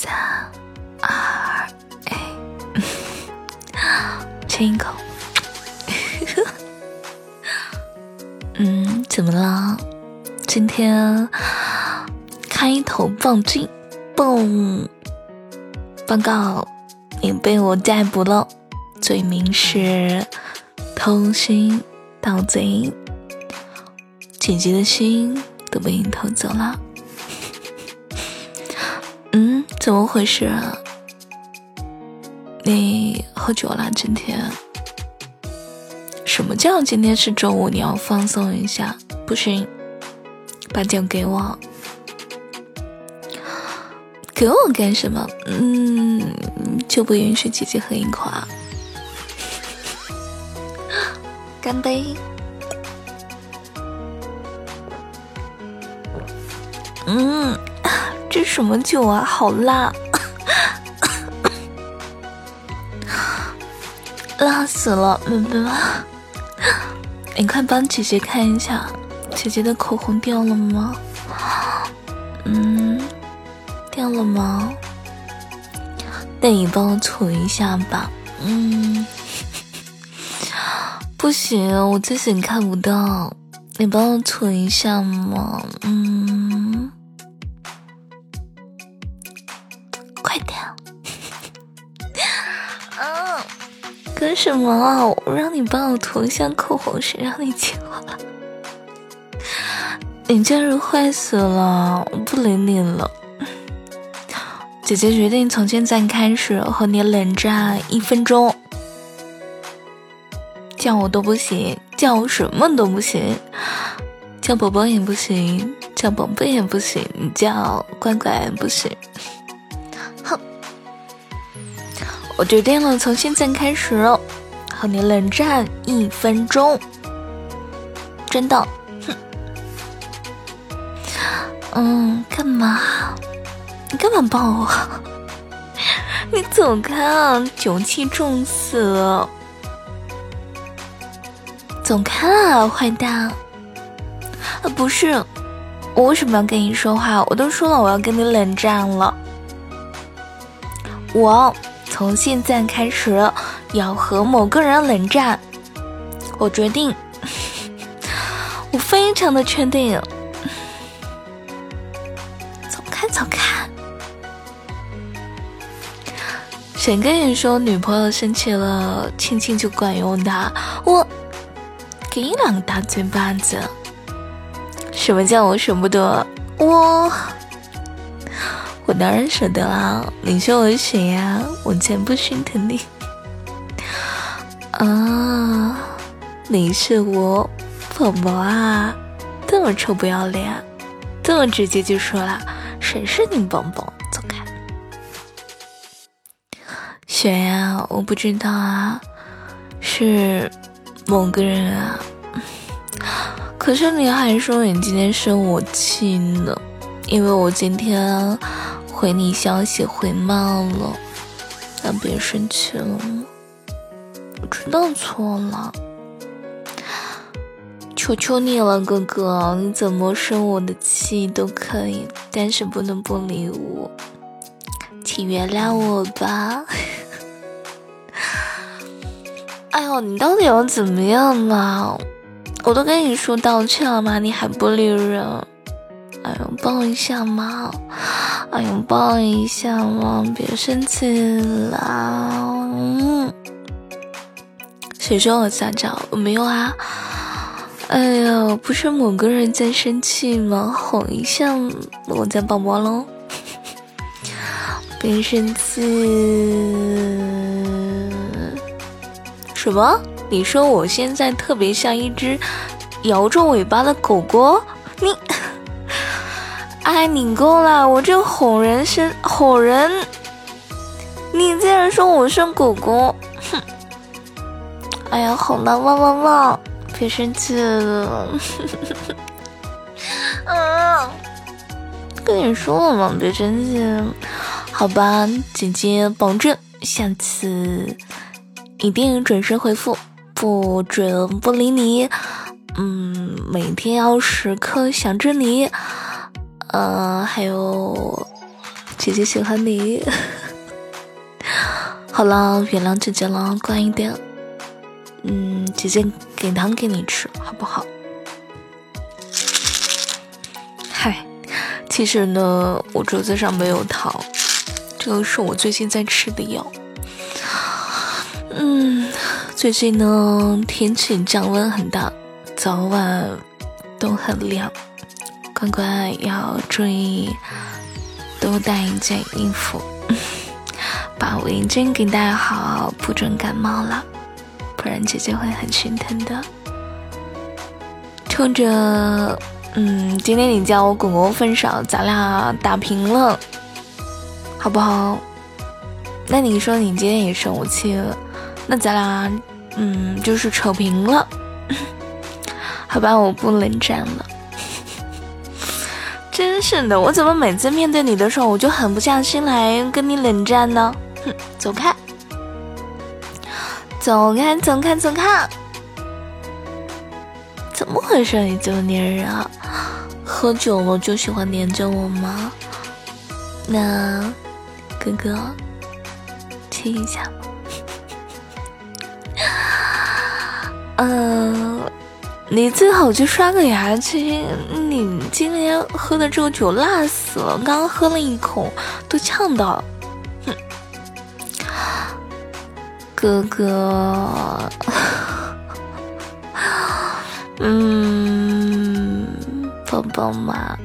三二一，亲一口。嗯，怎么了？今天开头暴击，蹦！报告，你被我逮捕了，罪名是偷心盗贼，姐姐的心都被你偷走了。怎么回事啊？你喝酒了？今天？什么叫今天是周五？你要放松一下？不行，把酒给我。给我干什么？嗯，就不允许姐姐喝一口啊！干杯！嗯。这什么酒啊，好辣，辣死了！妹妹，你快帮姐姐看一下，姐姐的口红掉了吗？嗯，掉了吗？那你帮我涂一下吧。嗯，不行，我自己看不到，你帮我涂一下嘛。嗯。干什么？我让你帮我涂一下口红，谁让你亲我了？你真是坏死了！我不理你了。姐姐决定从现在开始和你冷战一分钟，叫我都不行，叫我什么都不行，叫宝宝也不行，叫宝贝也不行，叫乖乖也不行。我决定了，从现在开始和你冷战一分钟，真的。哼，嗯，干嘛？你干嘛抱我？你走开啊！酒气重死了！走开啊，坏蛋！啊，不是，我为什么要跟你说话？我都说了，我要跟你冷战了。我。从现在开始要和某个人冷战，我决定，我非常的确定。走开，走开！谁跟你说女朋友生气了亲亲就管用的？我给你两个大嘴巴子！什么叫我舍不得？我。我当然舍得啦，你说我谁呀？我才不心疼你啊！你是我宝宝啊，这么臭不要脸，这么直接就说了，谁是你宝宝？走开！谁呀？我不知道啊，是某个人啊。可是你还说你今天生我气呢，因为我今天。回你消息回慢了，那别生气了我知道错了，求求你了，哥哥，你怎么生我的气都可以，但是不能不理我，请原谅我吧。哎呦，你到底要怎么样嘛？我都跟你说道歉了吗？你还不理人？哎呦，抱一下嘛！哎呦，抱一下嘛！别生气啦！嗯，谁说我撒娇？我没有啊！哎呀，不是某个人在生气吗？哄一下我家宝宝喽！别生气！什么？你说我现在特别像一只摇着尾巴的狗狗？你？哎，你够了！我这哄人是哄人，你竟然说我是狗狗，哼！哎呀，好了，汪汪汪！别生气了，嗯，跟你说了嘛，别生气，好吧？姐姐保证下次一定准时回复，不准不理你。嗯，每天要时刻想着你。嗯，还有。姐姐喜欢你。好了，原谅姐姐了，乖一点。嗯，姐姐给糖给你吃，好不好？嗨，其实呢，我桌子上没有糖，这个是我最近在吃的药。嗯，最近呢，天气降温很大，早晚都很凉，乖乖要注意，多带一件衣服，把围巾给戴好，不准感冒了。不然姐姐会很心疼的。冲着，嗯，今天你叫我滚滚分手，咱俩打平了，好不好？那你说你今天也生我气了，那咱俩，嗯，就是扯平了，好吧？我不冷战了。真是的，我怎么每次面对你的时候，我就狠不下心来跟你冷战呢？哼，走开。走开，走开，走开！怎么回事？你这么粘人啊？喝酒了就喜欢黏着我吗？那哥哥亲一下，你最好去刷个牙去。你今天喝的这个酒辣死了，刚刚喝了一口都呛到了。哥哥，嗯，宝宝嘛，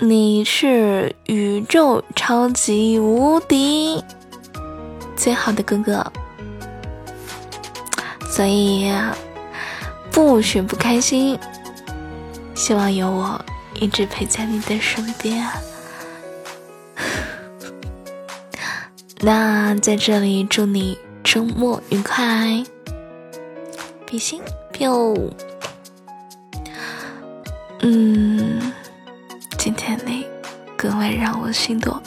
你是宇宙超级无敌最好的哥哥，所以不许不开心，希望有我一直陪在你的身边。那在这里祝你周末愉快，比心，biu。嗯，今天你格外让我心动。